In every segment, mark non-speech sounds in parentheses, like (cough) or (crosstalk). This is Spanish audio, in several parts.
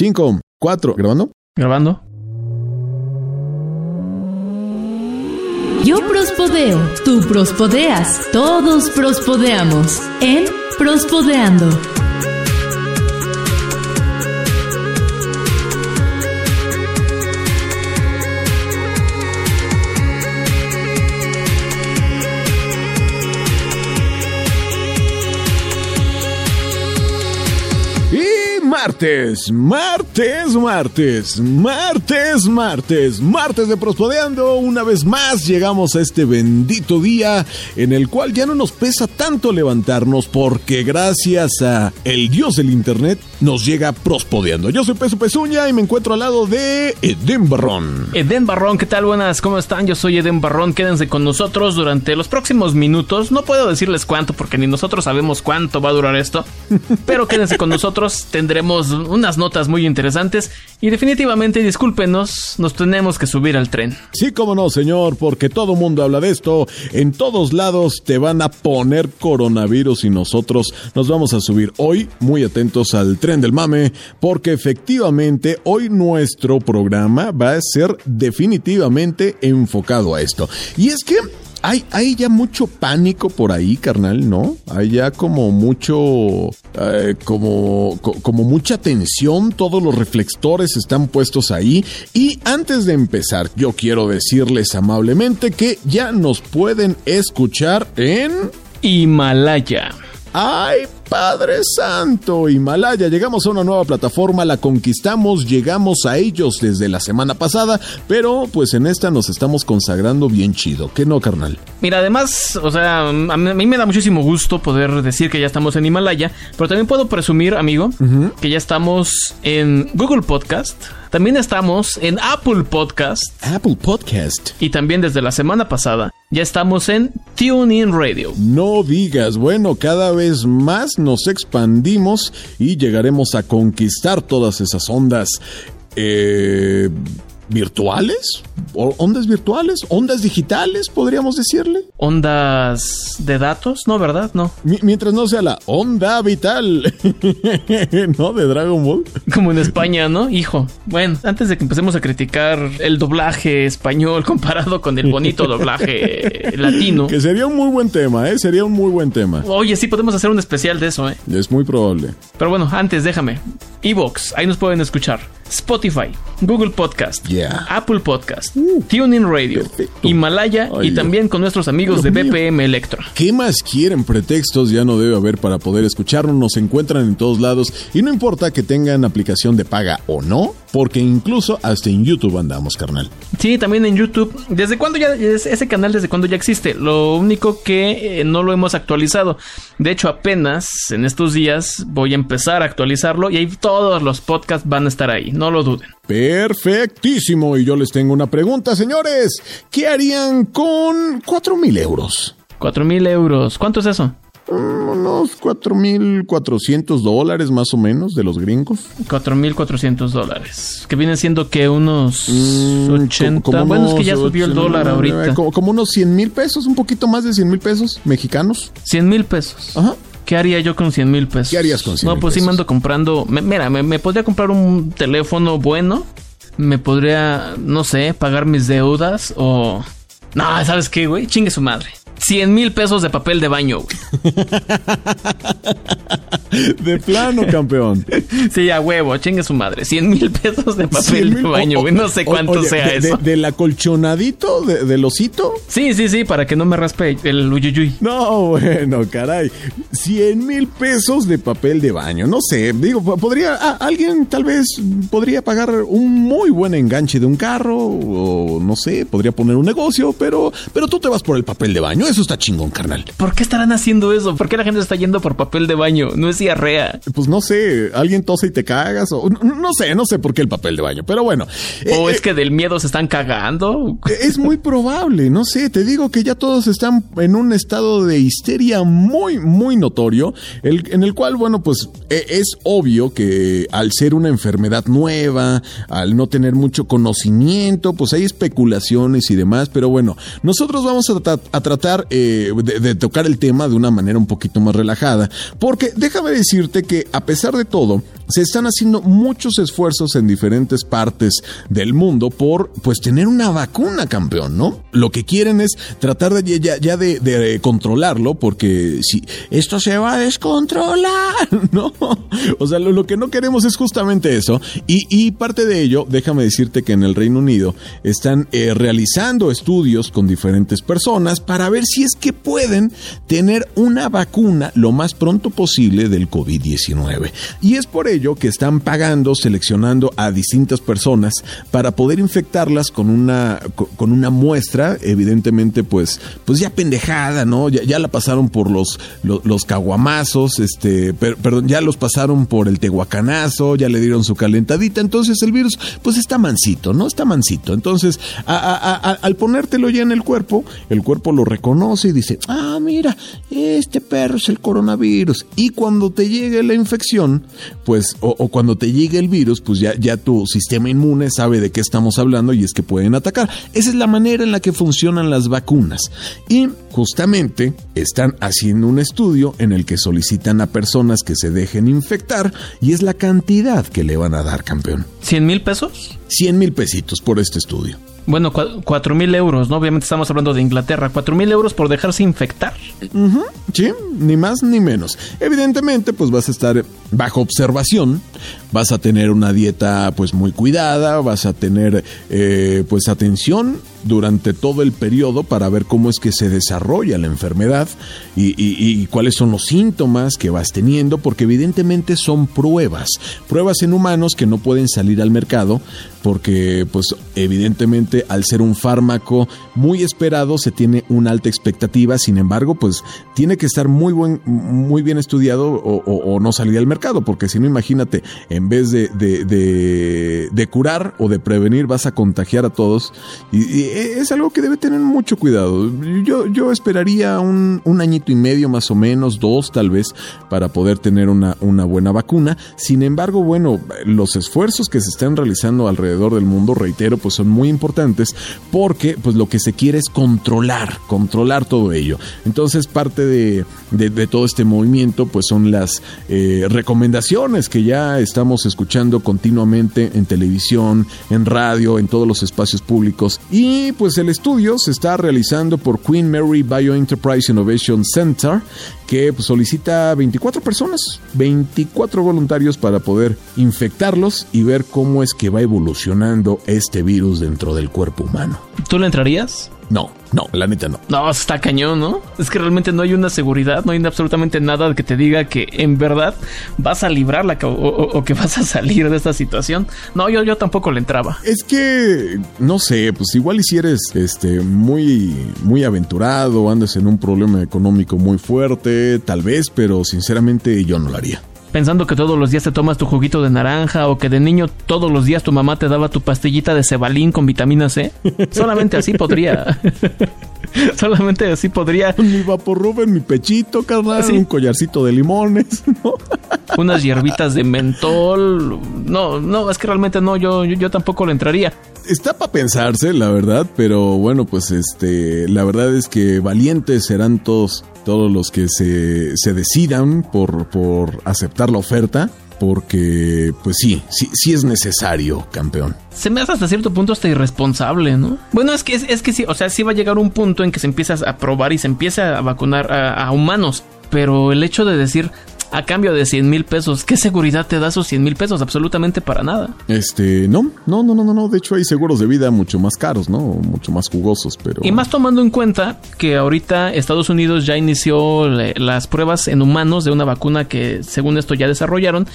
5, 4, ¿grabando? Grabando. Yo prospodeo, tú prospodeas, todos prospodeamos en Prospodeando. Martes, martes, martes, martes, martes, martes de Prospodeando. Una vez más llegamos a este bendito día en el cual ya no nos pesa tanto levantarnos porque gracias a el dios del internet nos llega Prospodeando. Yo soy Peso Pezuña y me encuentro al lado de Eden Barrón. Eden Barrón, ¿qué tal? Buenas, ¿cómo están? Yo soy Eden Barrón. Quédense con nosotros durante los próximos minutos. No puedo decirles cuánto porque ni nosotros sabemos cuánto va a durar esto, (laughs) pero quédense con nosotros. Tendremos unas notas muy interesantes y definitivamente discúlpenos, nos tenemos que subir al tren. Sí, como no, señor, porque todo mundo habla de esto. En todos lados te van a poner coronavirus y nosotros nos vamos a subir hoy muy atentos al tren del mame, porque efectivamente hoy nuestro programa va a ser definitivamente enfocado a esto. Y es que hay, hay ya mucho pánico por ahí, carnal, ¿no? Hay ya como mucho, eh, como, como mucha tensión, todos los reflectores están puestos ahí. Y antes de empezar, yo quiero decirles amablemente que ya nos pueden escuchar en Himalaya. ¡Ay, Padre Santo! Himalaya, llegamos a una nueva plataforma, la conquistamos, llegamos a ellos desde la semana pasada, pero pues en esta nos estamos consagrando bien chido. ¿Qué no, carnal? Mira, además, o sea, a mí me da muchísimo gusto poder decir que ya estamos en Himalaya, pero también puedo presumir, amigo, que ya estamos en Google Podcast. También estamos en Apple Podcast. Apple Podcast. Y también desde la semana pasada ya estamos en TuneIn Radio. No digas, bueno, cada vez más nos expandimos y llegaremos a conquistar todas esas ondas. Eh, virtuales, ondas virtuales, ondas digitales, podríamos decirle. Ondas de datos, no, ¿verdad? No. mientras no sea la onda vital, (laughs) ¿no? De Dragon Ball. Como en España, ¿no? Hijo. Bueno, antes de que empecemos a criticar el doblaje español (laughs) comparado con el bonito doblaje (laughs) latino. Que sería un muy buen tema, ¿eh? Sería un muy buen tema. Oye, sí, podemos hacer un especial de eso, ¿eh? Es muy probable. Pero bueno, antes déjame. Evox, ahí nos pueden escuchar. Spotify, Google Podcast, Apple Podcast, uh, TuneIn Radio, Himalaya y también con nuestros amigos de BPM Electro. ¿Qué más quieren? Pretextos ya no debe haber para poder escucharnos. Nos encuentran en todos lados y no importa que tengan aplicación de paga o no, porque incluso hasta en YouTube andamos, carnal. Sí, también en YouTube. ¿Desde cuándo ya ese canal desde cuándo ya existe? Lo único que eh, no lo hemos actualizado. De hecho, apenas en estos días voy a empezar a actualizarlo y ahí todos los podcasts van a estar ahí no lo duden. Perfectísimo. Y yo les tengo una pregunta, señores. ¿Qué harían con 4 mil euros? 4 mil euros. ¿Cuánto es eso? Mm, unos 4.400 dólares más o menos de los gringos. 4.400 dólares. Que vienen siendo que unos 80. Mm, bueno, es que ya subió el dólar ahorita. Como, como unos 100 mil pesos, un poquito más de 100 mil pesos mexicanos. 100 mil pesos. Ajá. ¿Qué haría yo con 100 mil pesos? ¿Qué harías con 100 No, pues sí me ando comprando. mira, me, podría comprar un teléfono bueno. Me podría, no sé, pagar mis deudas o. No, ¿sabes qué, güey? Chingue su madre. 100 mil pesos de papel de baño, (laughs) De plano, campeón. Sí, a huevo, chingue su madre. 100 mil pesos de papel de baño, güey. No sé cuánto sea eso. De, ¿Del acolchonadito? De, ¿Del osito? Sí, sí, sí, para que no me raspe el uyuyuy. No, bueno, caray. 100 mil pesos de papel de baño. No sé, digo, podría. alguien tal vez podría pagar un muy buen enganche de un carro. O no sé, podría poner un negocio, pero, pero tú te vas por el papel de baño. Eso está chingón, carnal. ¿Por qué estarán haciendo eso? ¿Por qué la gente está yendo por papel de baño? No es diarrea. Pues no sé, alguien tose y te cagas o no sé, no sé por qué el papel de baño, pero bueno. O eh, es que del miedo se están cagando. Es muy (laughs) probable, no sé, te digo que ya todos están en un estado de histeria muy, muy notorio, en el cual, bueno, pues e, es obvio que al ser una enfermedad nueva, al no tener mucho conocimiento, pues hay especulaciones y demás, pero bueno, nosotros vamos a tratar eh, de, tocar el tema de una manera un poquito más relajada, porque déjame decirte que a pesar de todo, se están haciendo muchos esfuerzos en diferentes partes del mundo por pues tener una vacuna, campeón, ¿no? Lo que quieren es tratar de ya, de, controlarlo, porque si esto se va a descontrolar, (laughs) ¿no? O sea, lo, que no queremos es justamente eso. Y, parte de ello, déjame decirte que en el Reino Unido están eh, realizando estudios con diferentes personas para ver si es que pueden tener una vacuna lo más pronto posible del COVID-19. Y es por ello que están pagando, seleccionando a distintas personas para poder infectarlas con una, con una muestra, evidentemente, pues, pues ya pendejada, ¿no? Ya, la pasaron por los, los, caguamazos, este, perdón, ya los pasaron por el tehuacanazo, ya le dieron su calentadita, entonces el virus, pues está mansito, ¿no? Está mansito. Entonces, al ponértelo ya en el cuerpo, el cuerpo lo reconoce y dice, ah, mira, este perro es el coronavirus. Y cuando te llegue la infección, pues o, cuando te llegue el virus, pues ya, ya tu sistema inmune sabe de qué estamos hablando y es que pueden atacar. Esa es la manera en la que funcionan las vacunas. Y justamente están haciendo un estudio en el que solicitan a personas que se dejen infectar y es la cantidad que le van a dar, campeón. ¿100 mil pesos? 100 mil pesitos por este estudio. Bueno, cuatro mil euros, ¿no? Obviamente estamos hablando de Inglaterra. Cuatro mil euros por dejarse infectar. Sí, ni más ni menos. Evidentemente, pues vas a estar bajo observación, vas a tener una dieta pues muy cuidada, vas a tener eh, pues atención durante todo el periodo para ver cómo es que se desarrolla la enfermedad y, cuáles son los síntomas que vas teniendo, porque evidentemente son pruebas, pruebas en humanos que no pueden salir al mercado, porque pues evidentemente al ser un fármaco muy esperado se tiene una alta expectativa, sin embargo pues tiene que estar muy, buen, muy bien estudiado o, no salir al mercado, porque si no imagínate, en vez de, de, curar o de prevenir vas a contagiar a todos y es algo que debe tener mucho cuidado. Yo, yo esperaría un, un, añito y medio más o menos, dos tal vez, para poder tener una, una buena vacuna. Sin embargo, bueno, los esfuerzos que se están realizando alrededor del mundo, reitero, pues son muy importantes porque pues lo que se quiere es controlar, controlar todo ello. Entonces parte de, de, todo este movimiento pues son las eh, que ya estamos escuchando continuamente en televisión, en radio, en todos los espacios públicos y pues el estudio se está realizando por Queen Mary Bioenterprise Innovation Center, que pues, solicita 24 personas, 24 voluntarios para poder infectarlos y ver cómo es que va evolucionando este virus dentro del cuerpo humano. ¿Tú le entrarías? No, no, la neta no. No, está cañón, ¿no? Es que realmente no hay una seguridad, no hay absolutamente nada que te diga que en verdad vas a librarla o, que (laughs) vas a salir de esta situación. No, yo, yo tampoco le entraba. Es que, no sé, pues igual si eres este, muy, muy aventurado, andas en un problema económico muy fuerte, tal vez, pero sinceramente yo no lo haría pensando que todos los días te tomas tu juguito de naranja o que de niño todos los días tu mamá te daba tu pastillita de cebalín con vitamina C. (laughs) Solamente así podría. (laughs) Solamente así podría. Mi vaporrub en mi pechito, carnal. Un collarcito de limones, (laughs) Unas hierbitas de mentol. No, no, es que realmente no, yo, yo, tampoco le entraría. Está para pensarse, la verdad, pero bueno, pues este, la verdad es que valientes serán todos todos los que se, se decidan por, por aceptar la oferta porque pues sí, sí, sí es necesario, campeón. Se me hace hasta cierto punto hasta irresponsable, ¿no? Bueno, es que es, que sí, o sea, sí va a llegar un punto en que se empieza a probar y se empieza a vacunar a humanos, pero el hecho de decir, a cambio de 100 mil pesos. ¿Qué seguridad te da esos 100 mil pesos? Absolutamente para nada. Este, no, no, no, no, no. De hecho, hay seguros de vida mucho más caros, ¿no? Mucho más jugosos, pero. Y más tomando en cuenta que ahorita Estados Unidos ya inició las pruebas en humanos de una vacuna que, según esto, ya desarrollaron.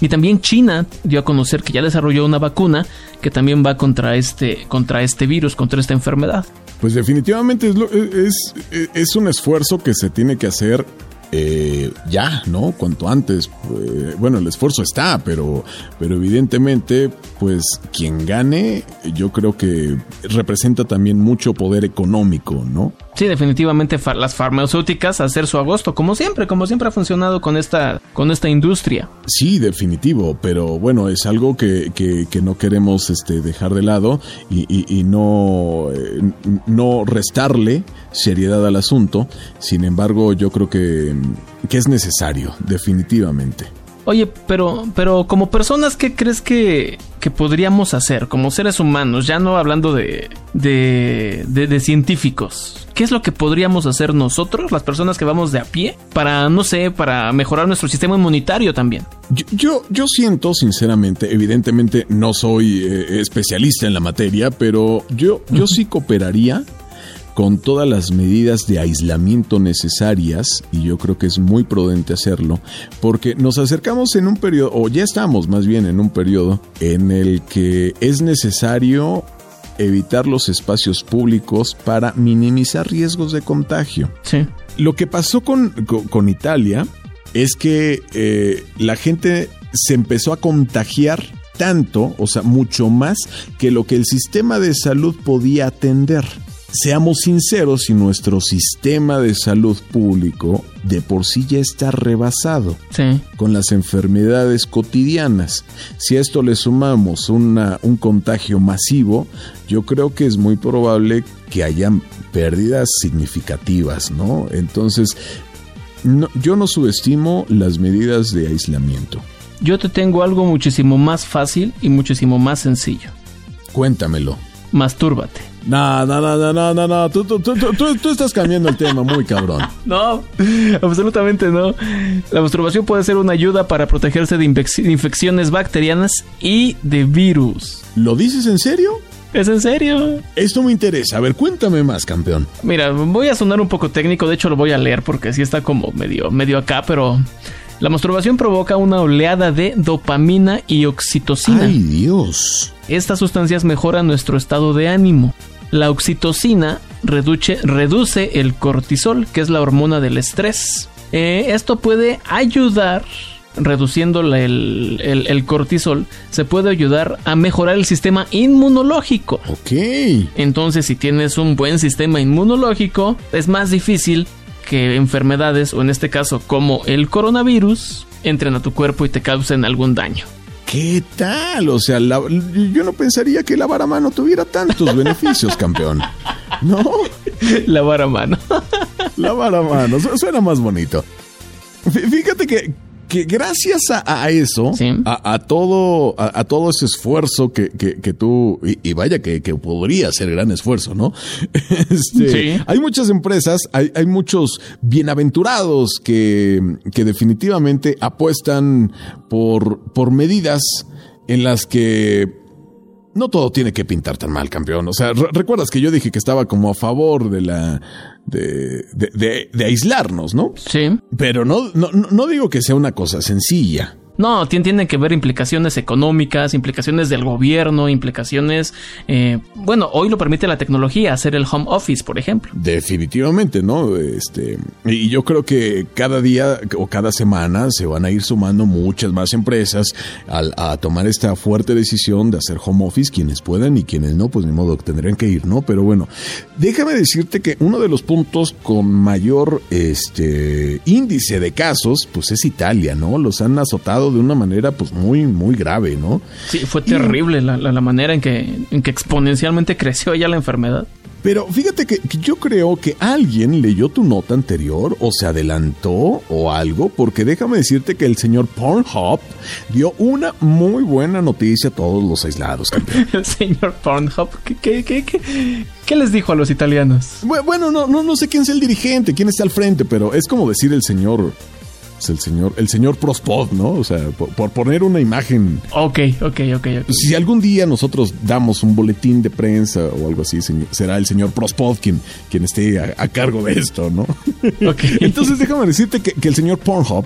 Y también China dio a conocer que ya desarrolló una vacuna que también va contra este, contra este virus, contra esta enfermedad. Pues definitivamente es, es, es un esfuerzo que se tiene que hacer eh, ya, ¿no? Cuanto antes. Eh, bueno, el esfuerzo está, pero, pero evidentemente pues quien gane, yo creo que representa también mucho poder económico, ¿no? Sí, definitivamente las farmacéuticas hacer su agosto, como siempre, como siempre ha funcionado con esta, con esta industria. Sí, definitivo, pero bueno, es algo que, que, no queremos este, dejar de lado y, no, eh, no restarle seriedad al asunto. Sin embargo, yo creo que, que es necesario, definitivamente. Oye, pero, pero como personas, ¿qué crees que, que podríamos hacer como seres humanos? Ya no hablando de, de, de, científicos. ¿Qué es lo que podríamos hacer nosotros, las personas que vamos de a pie, para, no sé, para mejorar nuestro sistema inmunitario también? Yo, yo, siento, sinceramente, evidentemente no soy eh, especialista en la materia, pero yo, yo sí cooperaría con todas las medidas de aislamiento necesarias, y yo creo que es muy prudente hacerlo, porque nos acercamos en un periodo, o ya estamos más bien en un periodo, en el que es necesario evitar los espacios públicos para minimizar riesgos de contagio. Sí. Lo que pasó con, con, Italia es que eh, la gente se empezó a contagiar tanto, o sea, mucho más que lo que el sistema de salud podía atender. Seamos sinceros, si nuestro sistema de salud público de por sí ya está rebasado con las enfermedades cotidianas. Si a esto le sumamos una, un contagio masivo, yo creo que es muy probable que hayan pérdidas significativas, ¿no? Entonces, yo no subestimo las medidas de aislamiento. Yo te tengo algo muchísimo más fácil y muchísimo más sencillo. Cuéntamelo. Mastúrbate. No, no, no, no, no, no, Tú, tú, tú, tú, estás cambiando el tema muy cabrón. (laughs) No, absolutamente no. La masturbación puede ser una ayuda para protegerse de infecciones bacterianas y de virus. ¿Lo dices en serio? ¿Es en serio? Esto me interesa. A ver, cuéntame más, campeón. Mira, voy a sonar un poco técnico. De hecho, lo voy a leer porque sí está como medio, medio acá, pero la masturbación provoca una oleada de dopamina y oxitocina. ¡Ay, Dios! Estas sustancias mejoran nuestro estado de ánimo. La oxitocina reduce, reduce el cortisol, que es la hormona del estrés. Eh, esto puede ayudar reduciendo el, el, cortisol, se puede ayudar a mejorar el sistema inmunológico. Ok. Entonces, si tienes un buen sistema inmunológico, es más difícil que enfermedades, o en este caso como el coronavirus, entren a tu cuerpo y te causen algún daño. ¿Qué tal? O sea, yo no pensaría que lavar a mano tuviera tantos beneficios, campeón. ¿No? Lavar a mano. lavar a mano, suena más bonito. Fíjate que que gracias a, eso, a, todo, a, todo ese esfuerzo que, que, tú, y, vaya que, podría ser gran esfuerzo, ¿no? (laughs) Este, hay muchas empresas, hay, hay muchos bienaventurados que, que definitivamente apuestan por, por medidas en las que no todo tiene que pintar tan mal, campeón. O sea, recuerdas que yo dije que estaba como a favor de la de, de, de, aislarnos, ¿no? Sí. Pero no, no, no digo que sea una cosa sencilla. No, tienen que ver implicaciones económicas, implicaciones del gobierno, implicaciones... Eh, bueno, hoy lo permite la tecnología, hacer el home office, por ejemplo. Definitivamente, ¿no? Este, y yo creo que cada día o cada semana se van a ir sumando muchas más empresas a, tomar esta fuerte decisión de hacer home office, quienes puedan y quienes no, pues ni modo tendrían que ir, ¿no? Pero bueno, déjame decirte que uno de los puntos con mayor este, índice de casos, pues es Italia, ¿no? Los han azotado de una manera pues muy, muy grave, ¿no? Sí, fue terrible la, la, manera en que, en que exponencialmente creció ya la enfermedad. Pero fíjate que, yo creo que alguien leyó tu nota anterior o se adelantó o algo, porque déjame decirte que el señor Pornhub dio una muy buena noticia a todos los aislados. (laughs) el señor Pornhub, ¿qué, qué, qué, qué, les dijo a los italianos? Bueno, no, no, no sé quién es el dirigente, quién está al frente, pero es como decir el señor el señor, el señor Prospod, ¿no? O sea, por, poner una imagen. Ok, ok, ok, Si algún día nosotros damos un boletín de prensa o algo así, será el señor Prospod quien, quien esté a, cargo de esto, ¿no? (laughs) Ok. (laughs) Entonces déjame decirte que, el señor Pornhub,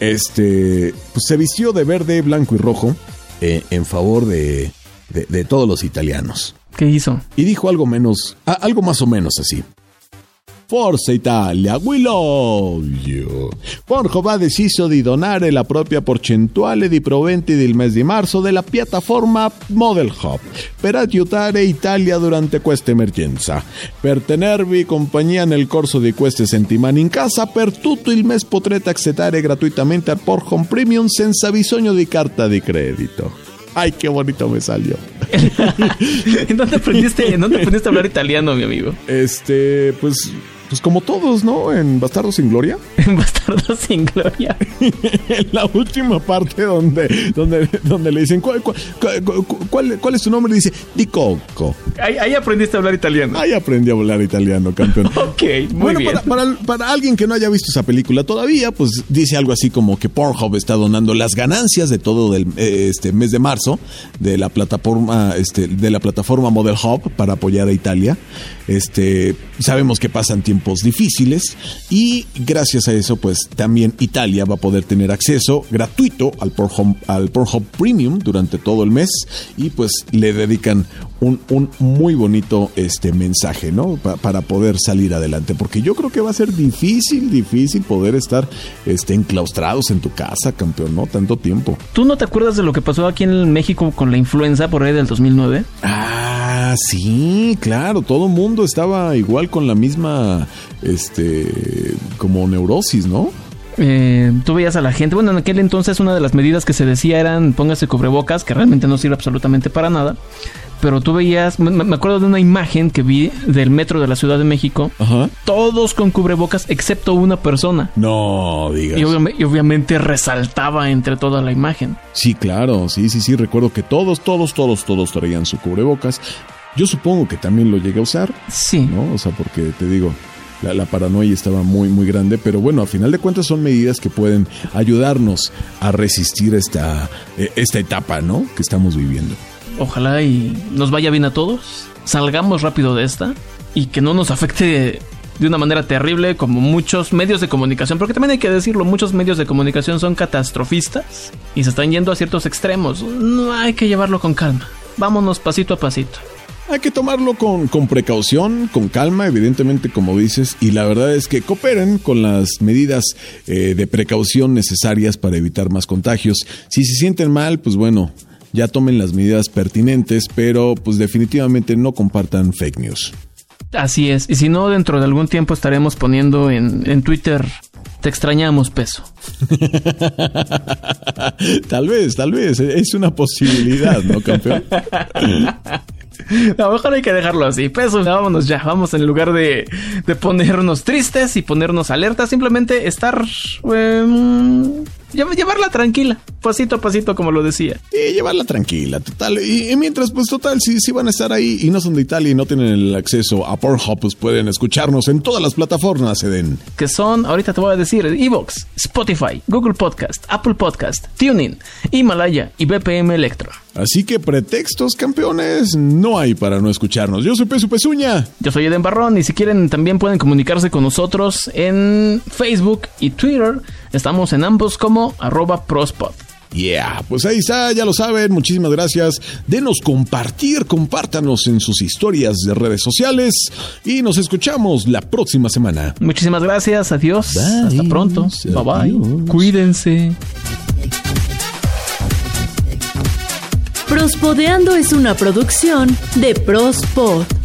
este, pues se vistió de verde, blanco y rojo eh, en favor de, de, todos los italianos. ¿Qué hizo? Y dijo algo menos, algo más o menos así. Forza Italia, we love you. Pornhub ha deciso di donare la propria percentuale di proventi del mese di marzo della piattaforma Model Hub per aiutare Italia durante questa emergenza. Per tenervi compagnia nel corso di queste settimane in casa, per tutto il mese potrete accedere gratuitamente al Pornhub Premium senza bisogno di carta di credito. Ay, qué bonito me salió. (laughs) ¿En dónde aprendiste, ¿en dónde aprendiste a hablar italiano, mi amigo? Este, pues pues como todos, ¿no? En Bastardo sin Gloria. (laughs) En Bastardo sin Gloria. en la última parte donde, donde, donde le dicen, ¿cuál, cuál, cuál, es tu nombre? dice, Di Coco. Ahí, aprendiste a hablar italiano. Ahí aprendí a hablar italiano, campeón. (laughs) ok, muy bueno, bien. Para, para, alguien que no haya visto esa película todavía, pues dice algo así como que Pornhub está donando las ganancias de todo el eh, este mes de marzo de la plataforma, este, de la plataforma Model Hub para apoyar a Italia. Este, sabemos que pasan tiempos difíciles y gracias a eso pues también Italia va a poder tener acceso gratuito al Pornhub, al Pornhub Premium durante todo el mes y pues le dedican un, un muy bonito este mensaje, ¿no? para poder salir adelante, porque yo creo que va a ser difícil, difícil poder estar este, enclaustrados en tu casa, campeón, ¿no? Tanto tiempo. ¿Tú no te acuerdas de lo que pasó aquí en México con la influenza por ahí del 2009? Ah, sí, claro, todo el mundo estaba igual con la misma, este, como neurosis, ¿no? Eh, tú veías a la gente, bueno, en aquel entonces una de las medidas que se decía eran póngase cubrebocas, que realmente no sirve absolutamente para nada. Pero tú veías, me, acuerdo de una imagen que vi del metro de la Ciudad de México, todos con cubrebocas excepto una persona. No, digas. Y, y, obviamente resaltaba entre toda la imagen. Sí, claro, sí, sí, sí, recuerdo que todos, todos, todos, todos traían su cubrebocas. Yo supongo que también lo llegué a usar. Sí. ¿No? O sea, porque te digo, la, paranoia estaba muy, muy grande, pero bueno, a final de cuentas son medidas que pueden ayudarnos a resistir esta, e, esta etapa, ¿no? Que estamos viviendo. Ojalá y nos vaya bien a todos, salgamos rápido de esta y que no nos afecte de una manera terrible como muchos medios de comunicación, porque también hay que decirlo, muchos medios de comunicación son catastrofistas y se están yendo a ciertos extremos. No hay que llevarlo con calma. Vámonos pasito a pasito. Hay que tomarlo con, con, precaución, con calma, evidentemente, como dices, y la verdad es que cooperen con las medidas eh, de precaución necesarias para evitar más contagios. Si se sienten mal, pues bueno, ya tomen las medidas pertinentes, pero pues definitivamente no compartan fake news. Así es, y si no, dentro de algún tiempo estaremos poniendo en, en Twitter te extrañamos, peso. (laughs) tal vez, tal vez. Es una posibilidad, ¿no, campeón? (laughs) (laughs) Lo mejor hay que dejarlo así. Peso, vámonos ya. Vamos en lugar de, de ponernos tristes y ponernos alertas. Simplemente estar. Em, llevarla tranquila, pasito a pasito, como lo decía. Y llevarla tranquila, total. Y, mientras, pues total, si, si, van a estar ahí y no son de Italia y no tienen el acceso a Pornhub, pues pueden escucharnos en todas las plataformas, Eden. Que son, ahorita te voy a decir, Evox, Spotify, Google Podcast, Apple Podcast, TuneIn, Himalaya y BPM Electro. Así que pretextos, campeones, no hay para no escucharnos. Yo soy Pesu Pesuña. Yo soy Eden Barrón y si quieren también pueden comunicarse con nosotros en Facebook y Twitter. Estamos en ambos como arroba prospot. Yeah, pues ahí está, ya lo saben, muchísimas gracias. Denos compartir, compártanos en sus historias de redes sociales. Y nos escuchamos la próxima semana. Muchísimas gracias, adiós, hasta pronto, bye bye, cuídense. Prospodeando es una producción de Prospod.